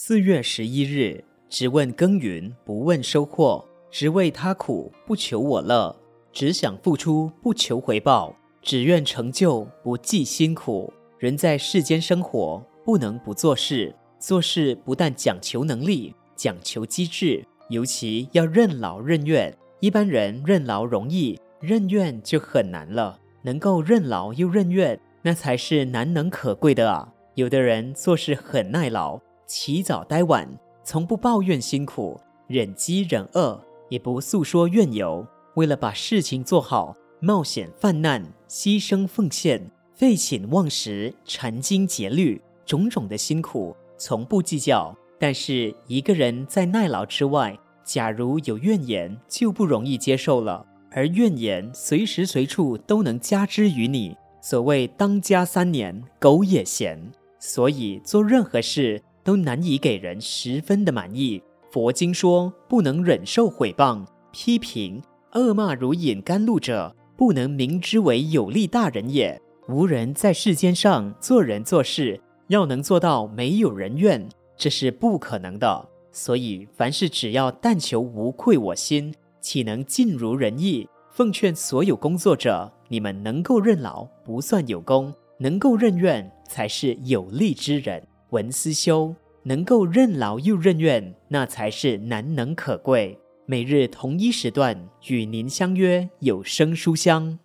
四月十一日，只问耕耘，不问收获；只为他苦，不求我乐；只想付出，不求回报；只愿成就，不计辛苦。人在世间生活，不能不做事。做事不但讲求能力，讲求机智，尤其要任劳任怨。一般人任劳容易，任怨就很难了。能够任劳又任怨，那才是难能可贵的啊！有的人做事很耐劳，起早呆晚，从不抱怨辛苦，忍饥忍饿，也不诉说怨尤。为了把事情做好，冒险犯难，牺牲奉献，废寝忘食，殫精竭虑，种种的辛苦。从不计较，但是一个人在耐劳之外，假如有怨言，就不容易接受了。而怨言随时随处都能加之于你。所谓当家三年，狗也嫌。所以做任何事都难以给人十分的满意。佛经说，不能忍受毁谤、批评、恶骂如饮甘露者，不能明之为有力大人也。无人在世间上做人做事。要能做到没有人怨，这是不可能的。所以凡事只要但求无愧我心，岂能尽如人意？奉劝所有工作者，你们能够任劳不算有功，能够任怨才是有力之人。文思修能够任劳又任怨，那才是难能可贵。每日同一时段与您相约有声书香。